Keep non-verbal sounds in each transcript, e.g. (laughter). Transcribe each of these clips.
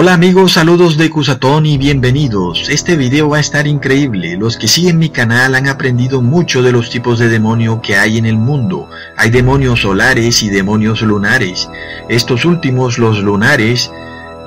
Hola amigos, saludos de Cusatón y bienvenidos. Este video va a estar increíble. Los que siguen mi canal han aprendido mucho de los tipos de demonio que hay en el mundo. Hay demonios solares y demonios lunares. Estos últimos, los lunares,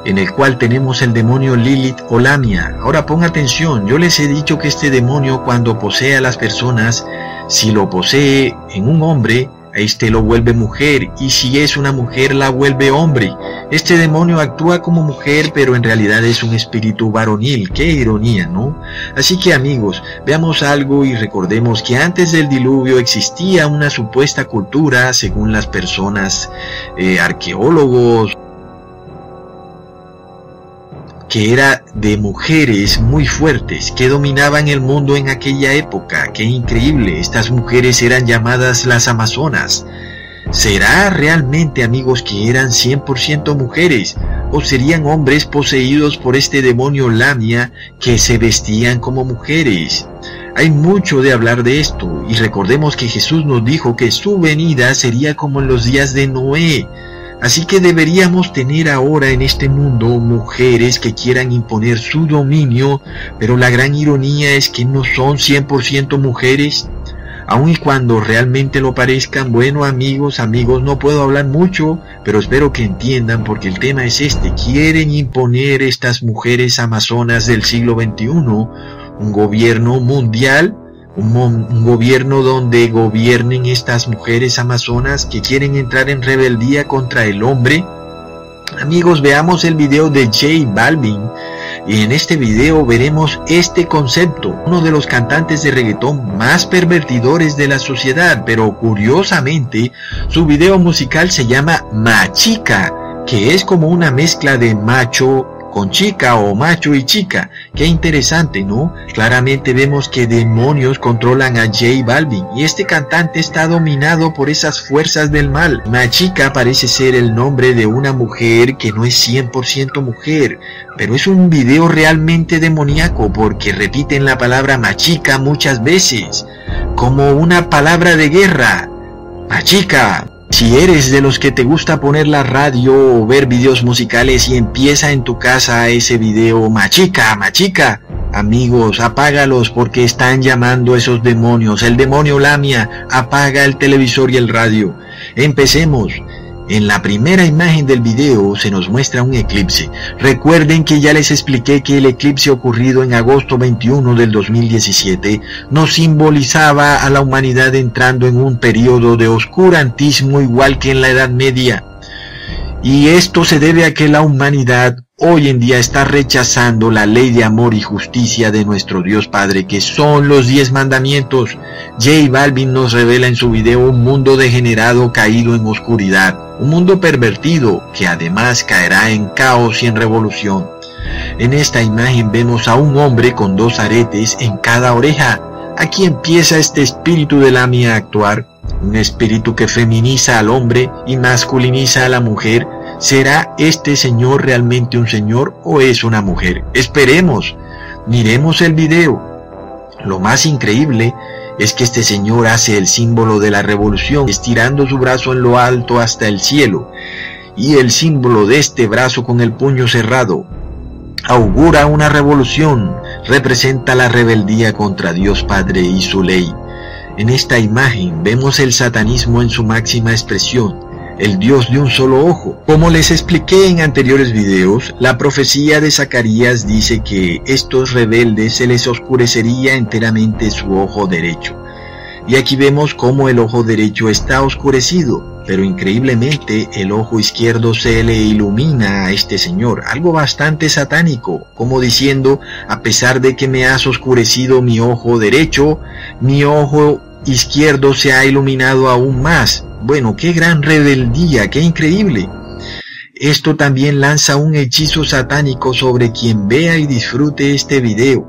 en el cual tenemos el demonio Lilith o Lamia. Ahora ponga atención, yo les he dicho que este demonio cuando posee a las personas, si lo posee en un hombre, este lo vuelve mujer y si es una mujer la vuelve hombre. Este demonio actúa como mujer pero en realidad es un espíritu varonil. Qué ironía, ¿no? Así que amigos, veamos algo y recordemos que antes del diluvio existía una supuesta cultura según las personas eh, arqueólogos que era de mujeres muy fuertes que dominaban el mundo en aquella época. Qué increíble, estas mujeres eran llamadas las Amazonas. ¿Será realmente amigos que eran 100% mujeres o serían hombres poseídos por este demonio Lamia que se vestían como mujeres? Hay mucho de hablar de esto y recordemos que Jesús nos dijo que su venida sería como en los días de Noé. Así que deberíamos tener ahora en este mundo mujeres que quieran imponer su dominio, pero la gran ironía es que no son 100% mujeres. Aun y cuando realmente lo parezcan, bueno amigos, amigos, no puedo hablar mucho, pero espero que entiendan porque el tema es este. Quieren imponer estas mujeres amazonas del siglo XXI un gobierno mundial un, gobierno donde gobiernen estas mujeres amazonas que quieren entrar en rebeldía contra el hombre. Amigos, veamos el video de J Balvin y en este video veremos este concepto, uno de los cantantes de reggaetón más pervertidores de la sociedad, pero curiosamente su video musical se llama Machica, que es como una mezcla de macho con chica o macho y chica. Qué interesante, ¿no? Claramente vemos que demonios controlan a J Balvin y este cantante está dominado por esas fuerzas del mal. Machica parece ser el nombre de una mujer que no es 100% mujer, pero es un video realmente demoníaco porque repiten la palabra machica muchas veces, como una palabra de guerra. Machica, si eres de los que te gusta poner la radio o ver videos musicales y empieza en tu casa ese video machica, machica, amigos, apágalos porque están llamando esos demonios. El demonio Lamia apaga el televisor y el radio. Empecemos. En la primera imagen del video se nos muestra un eclipse. Recuerden que ya les expliqué que el eclipse ocurrido en agosto 21 del 2017 nos simbolizaba a la humanidad entrando en un periodo de oscurantismo igual que en la Edad Media. Y esto se debe a que la humanidad hoy en día está rechazando la ley de amor y justicia de nuestro Dios Padre, que son los diez mandamientos. J Balvin nos revela en su video un mundo degenerado caído en oscuridad, un mundo pervertido que además caerá en caos y en revolución. En esta imagen vemos a un hombre con dos aretes en cada oreja. Aquí empieza este espíritu de la mía a actuar, un espíritu que feminiza al hombre y masculiniza a la mujer ¿Será este señor realmente un señor o es una mujer? Esperemos, miremos el video. Lo más increíble es que este señor hace el símbolo de la revolución, estirando su brazo en lo alto hasta el cielo, y el símbolo de este brazo con el puño cerrado augura una revolución, representa la rebeldía contra Dios Padre y su ley. En esta imagen vemos el satanismo en su máxima expresión, el Dios de un solo ojo. Como les expliqué en anteriores videos, la profecía de Zacarías dice que estos rebeldes se les oscurecería enteramente su ojo derecho. Y aquí vemos cómo el ojo derecho está oscurecido, pero increíblemente el ojo izquierdo se le ilumina a este señor, algo bastante satánico, como diciendo, a pesar de que me has oscurecido mi ojo derecho, mi ojo izquierdo se ha iluminado aún más, bueno, qué gran rebeldía, qué increíble. Esto también lanza un hechizo satánico sobre quien vea y disfrute este video.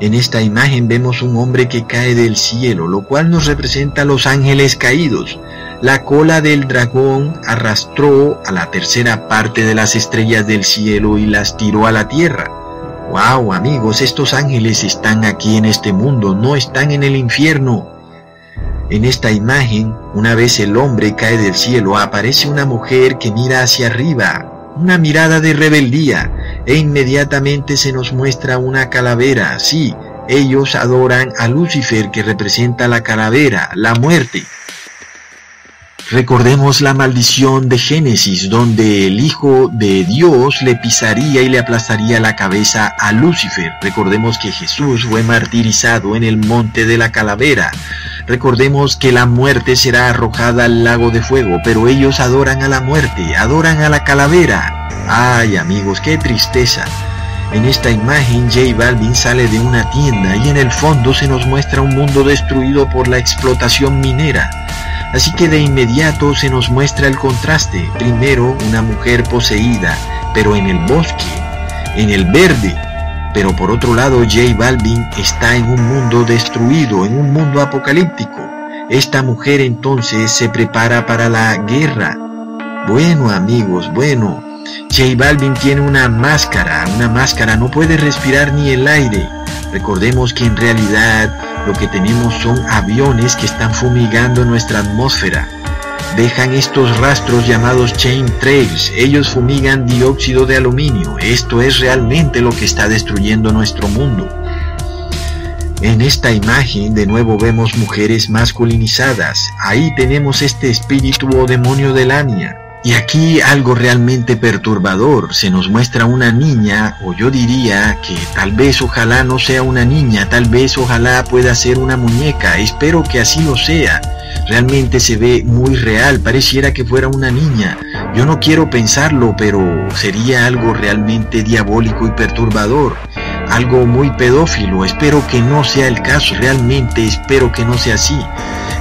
En esta imagen vemos un hombre que cae del cielo, lo cual nos representa a los ángeles caídos. La cola del dragón arrastró a la tercera parte de las estrellas del cielo y las tiró a la tierra. ¡Wow, amigos! Estos ángeles están aquí en este mundo, no están en el infierno. En esta imagen, una vez el hombre cae del cielo, aparece una mujer que mira hacia arriba, una mirada de rebeldía. e inmediatamente se nos muestra una calavera. Sí, ellos adoran a Lucifer que representa la calavera, la muerte. Recordemos la maldición de Génesis, donde el Hijo de Dios le pisaría y le aplastaría la cabeza a Lucifer. Recordemos que Jesús fue martirizado en el monte de la calavera. Recordemos que la muerte será arrojada al lago de fuego, pero ellos adoran a la muerte, adoran a la calavera. Ay amigos, qué tristeza. En esta imagen J Balvin sale de una tienda y en el fondo se nos muestra un mundo destruido por la explotación minera. Así que de inmediato se nos muestra el contraste. Primero una mujer poseída, pero en el bosque, en el verde. Pero por otro lado J Balvin está en un mundo destruido, en un mundo apocalíptico. Esta mujer entonces se prepara para la guerra. Bueno amigos, bueno. J Balvin tiene una máscara, una máscara no puede respirar ni el aire. Recordemos que en realidad lo que tenemos son aviones que están fumigando nuestra atmósfera. Dejan estos rastros llamados chain trails. Ellos fumigan dióxido de aluminio. Esto es realmente lo que está destruyendo nuestro mundo. En esta imagen de nuevo vemos mujeres masculinizadas. Ahí tenemos este espíritu o demonio de Lania. Y aquí algo realmente perturbador, se nos muestra una niña, o yo diría que tal vez ojalá no sea una niña, tal vez ojalá pueda ser una muñeca, espero que así lo sea. Realmente se ve muy real, pareciera que fuera una niña. Yo no quiero pensarlo, pero sería algo realmente diabólico y perturbador algo muy pedófilo. Espero que no sea el caso, realmente espero que no sea así.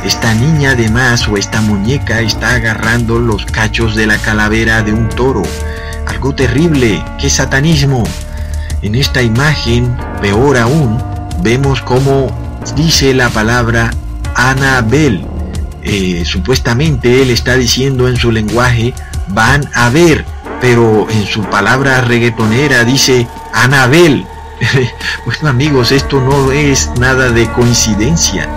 Esta niña además o esta muñeca está agarrando los cachos de la calavera de un toro. Algo terrible, qué satanismo. En esta imagen, peor aún, vemos cómo dice la palabra Anabel. Eh, supuestamente él está diciendo en su lenguaje van a ver, pero en su palabra reggaetonera dice Anabel. (laughs) bueno amigos, esto no es nada de coincidencia.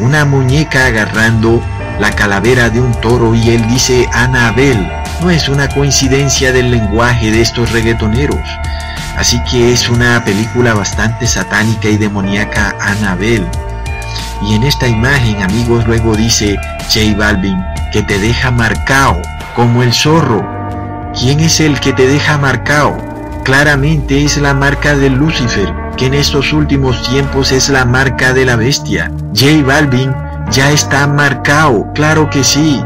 Una muñeca agarrando la calavera de un toro y él dice Anabel. No es una coincidencia del lenguaje de estos reggaetoneros. Así que es una película bastante satánica y demoníaca Anabel. Y en esta imagen, amigos, luego dice J Balvin que te deja marcado como el zorro ¿Quién es el que te deja marcado? Claramente es la marca de Lucifer, que en estos últimos tiempos es la marca de la bestia. J Balvin ya está marcado, claro que sí.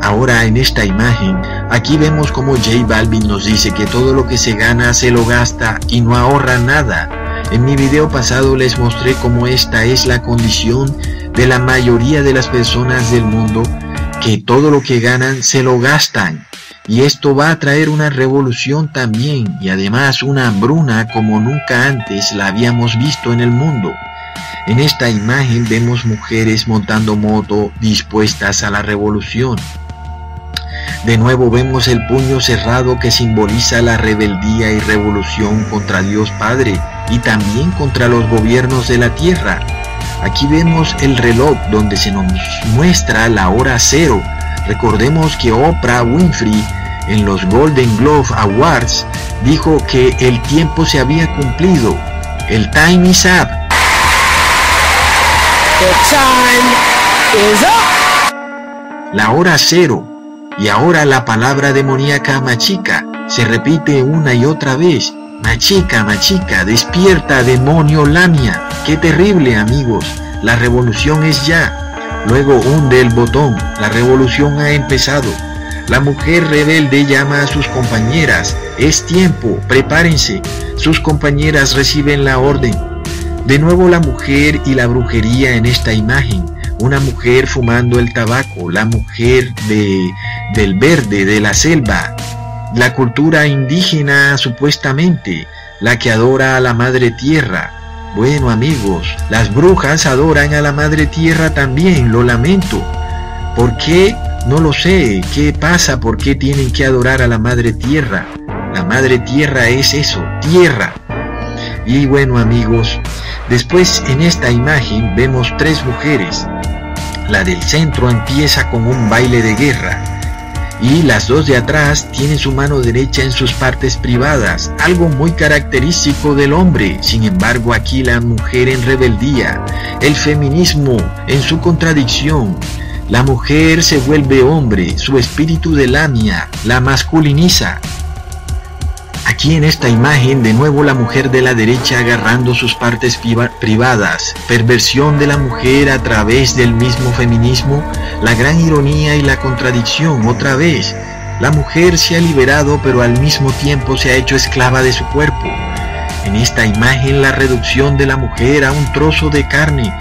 Ahora en esta imagen, aquí vemos como J Balvin nos dice que todo lo que se gana se lo gasta y no ahorra nada. En mi video pasado les mostré cómo esta es la condición de la mayoría de las personas del mundo, que todo lo que ganan se lo gastan. Y esto va a traer una revolución también y además una hambruna como nunca antes la habíamos visto en el mundo. En esta imagen vemos mujeres montando moto dispuestas a la revolución. De nuevo vemos el puño cerrado que simboliza la rebeldía y revolución contra Dios Padre y también contra los gobiernos de la tierra. Aquí vemos el reloj donde se nos muestra la hora cero. Recordemos que Oprah Winfrey en los Golden Globe Awards dijo que el tiempo se había cumplido. El time is up. La hora cero. Y ahora la palabra demoníaca machica se repite una y otra vez. Machica, machica, despierta, demonio Lamia. Qué terrible, amigos. La revolución es ya. Luego hunde el botón. La revolución ha empezado. La mujer rebelde llama a sus compañeras. Es tiempo, prepárense. Sus compañeras reciben la orden. De nuevo la mujer y la brujería en esta imagen. Una mujer fumando el tabaco, la mujer de, del verde, de la selva. La cultura indígena supuestamente, la que adora a la madre tierra. Bueno amigos, las brujas adoran a la madre tierra también, lo lamento. ¿Por qué? No lo sé. ¿Qué pasa? ¿Por qué tienen que adorar a la Madre Tierra? La Madre Tierra es eso, tierra. Y bueno amigos, después en esta imagen vemos tres mujeres. La del centro empieza con un baile de guerra. y las dos de atrás tienen su mano derecha en sus partes privadas, algo muy característico del hombre. Sin embargo, aquí la mujer en rebeldía, el feminismo en su contradicción. La mujer se vuelve hombre, su espíritu de lamia la masculiniza. Aquí en esta imagen de nuevo la mujer de la derecha agarrando sus partes privadas, perversión de la mujer a través del mismo feminismo, la gran ironía y la contradicción otra vez. La mujer se ha liberado pero al mismo tiempo se ha hecho esclava de su cuerpo. En esta imagen la reducción de la mujer a un trozo de carne.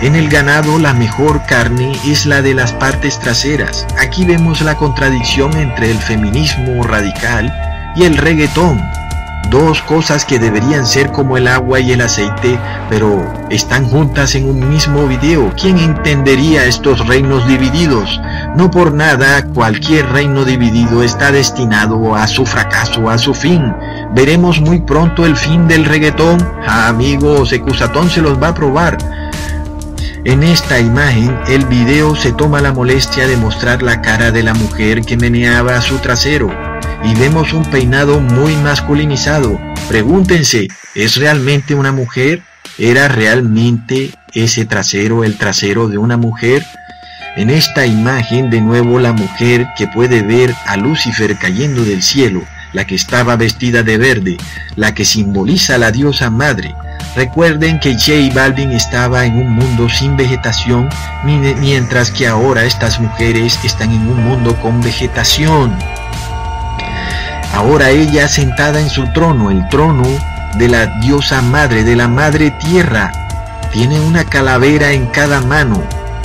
En el ganado la mejor carne es la de las partes traseras. Aquí vemos la contradicción entre el feminismo radical y el reggaetón. Dos cosas que deberían ser como el agua y el aceite, pero están juntas en un mismo video. ¿Quién entendería estos reinos divididos? No por nada cualquier reino dividido está destinado a su fracaso, a su fin. Veremos muy pronto el fin del reggaetón. Ah, amigos, Ecusatón se los va a probar. En esta imagen, el video se toma la molestia de mostrar la cara de la mujer que meneaba su trasero y vemos un peinado muy masculinizado. Pregúntense, ¿es realmente una mujer? ¿Era realmente ese trasero el trasero de una mujer? En esta imagen de nuevo la mujer que puede ver a Lucifer cayendo del cielo, la que estaba vestida de verde, la que simboliza a la diosa madre. Recuerden que J Balvin estaba en un mundo sin vegetación, mientras que ahora estas mujeres están en un mundo con vegetación. Ahora ella sentada en su trono, el trono de la diosa madre, de la madre tierra, tiene una calavera en cada mano.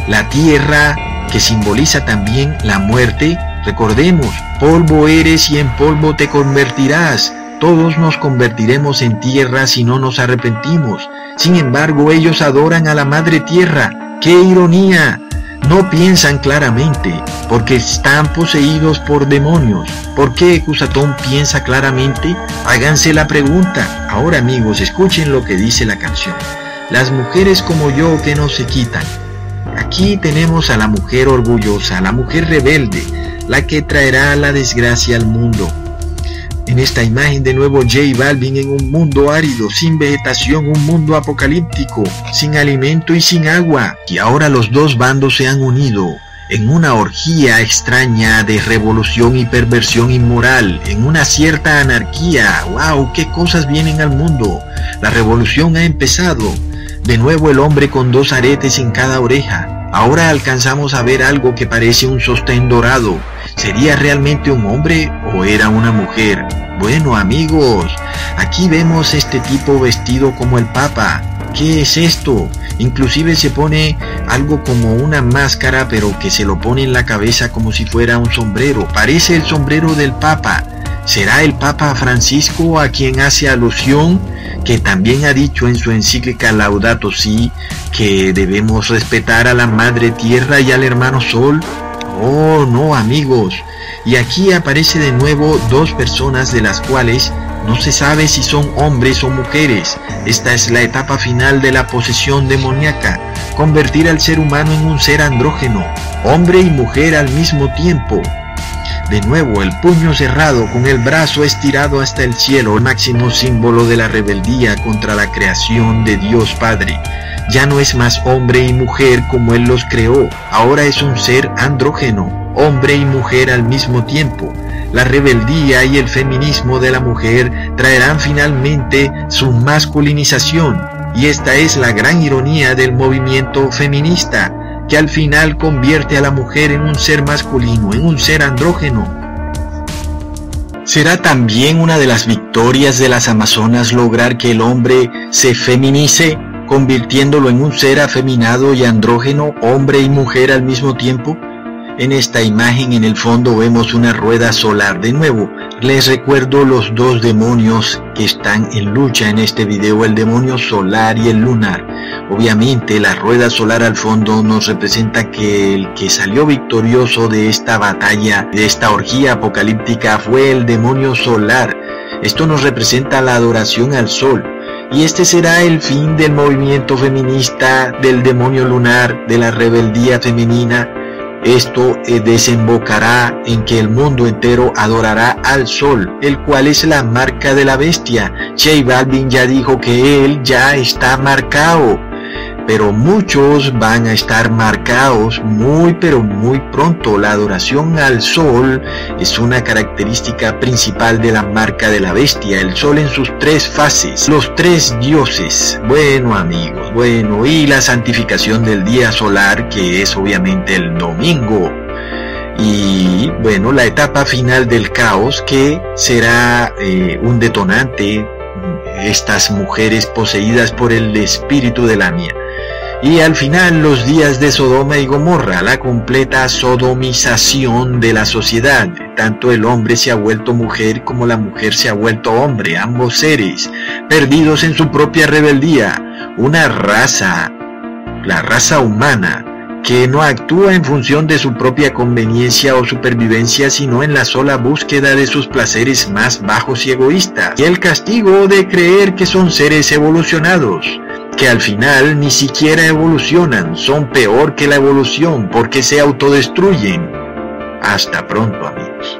La tierra que simboliza también la muerte. Recordemos, polvo eres y en polvo te convertirás. Todos nos convertiremos en tierra si no nos arrepentimos. Sin embargo, ellos adoran a la madre tierra. ¡Qué ironía! No piensan claramente porque están poseídos por demonios. ¿Por qué Cusatón piensa claramente? Háganse la pregunta. Ahora amigos, escuchen lo que dice la canción. Las mujeres como yo que no se quitan. Aquí tenemos a la mujer orgullosa, la mujer rebelde, la que traerá la desgracia al mundo. En esta imagen de nuevo J Balvin en un mundo árido, sin vegetación, un mundo apocalíptico, sin alimento y sin agua. Y ahora los dos bandos se han unido en una orgía extraña de revolución y perversión inmoral, en una cierta anarquía. ¡Wow! ¿Qué cosas vienen al mundo? La revolución ha empezado. De nuevo el hombre con dos aretes en cada oreja. Ahora alcanzamos a ver algo que parece un sostén dorado ¿Sería realmente un hombre o era una mujer? Bueno amigos, aquí vemos este tipo vestido como el Papa. ¿Qué es esto? Inclusive se pone algo como una máscara pero que se lo pone en la cabeza como si fuera un sombrero. Parece el sombrero del Papa. ¿Será el Papa Francisco a quien hace alusión? que también ha dicho en su encíclica Laudato Si que debemos respetar a la Madre Tierra y al hermano Sol. Oh, no amigos. Y aquí aparece de nuevo dos personas de las cuales no se sabe si son hombres o mujeres. Esta es la etapa final de la posesión demoníaca, convertir al ser humano en un ser andrógeno, hombre y mujer al mismo tiempo. De nuevo, el puño cerrado con el brazo estirado hasta el cielo, el máximo símbolo de la rebeldía contra la creación de Dios Padre. Ya no es más hombre y mujer como Él los creó, ahora es un ser andrógeno, hombre y mujer al mismo tiempo. La rebeldía y el feminismo de la mujer traerán finalmente su masculinización, y esta es la gran ironía del movimiento feminista, que al final convierte a la mujer en un ser masculino, en un ser andrógeno. ¿Será también una de las victorias de las Amazonas lograr que el hombre se feminice? convirtiéndolo en un ser afeminado y andrógeno, hombre y mujer al mismo tiempo? En esta imagen en el fondo vemos una rueda solar. De nuevo, les recuerdo los dos demonios que están en lucha en este video, el demonio solar y el lunar. Obviamente la rueda solar al fondo nos representa que el que salió victorioso de esta batalla, de esta orgía apocalíptica, fue el demonio solar. Esto nos representa la adoración al sol. Y este será el fin del movimiento feminista, del demonio lunar, de la rebeldía femenina. Esto eh, desembocará en que el mundo entero adorará al sol, el cual es la marca de la bestia. J Balvin ya dijo que él ya está marcado pero muchos van a estar marcados muy pero muy pronto. La adoración al sol es una característica principal de la marca de la bestia, el sol en sus tres fases, los tres dioses. Bueno amigos, bueno, y la santificación del día solar que es obviamente el domingo. Y bueno, la etapa final del caos que será eh, un detonante, estas mujeres poseídas por el espíritu de la mía y al final los días de Sodoma y Gomorra, la completa sodomización de la sociedad. Tanto el hombre se ha vuelto mujer como la mujer se ha vuelto hombre, ambos seres, perdidos en su propia rebeldía. Una raza, la raza humana, que no actúa en función de su propia conveniencia o supervivencia, sino en la sola búsqueda de sus placeres más bajos y egoístas, y el castigo de creer que son seres evolucionados que al final ni siquiera evolucionan, son peor que la evolución porque se autodestruyen. Hasta pronto, amigos.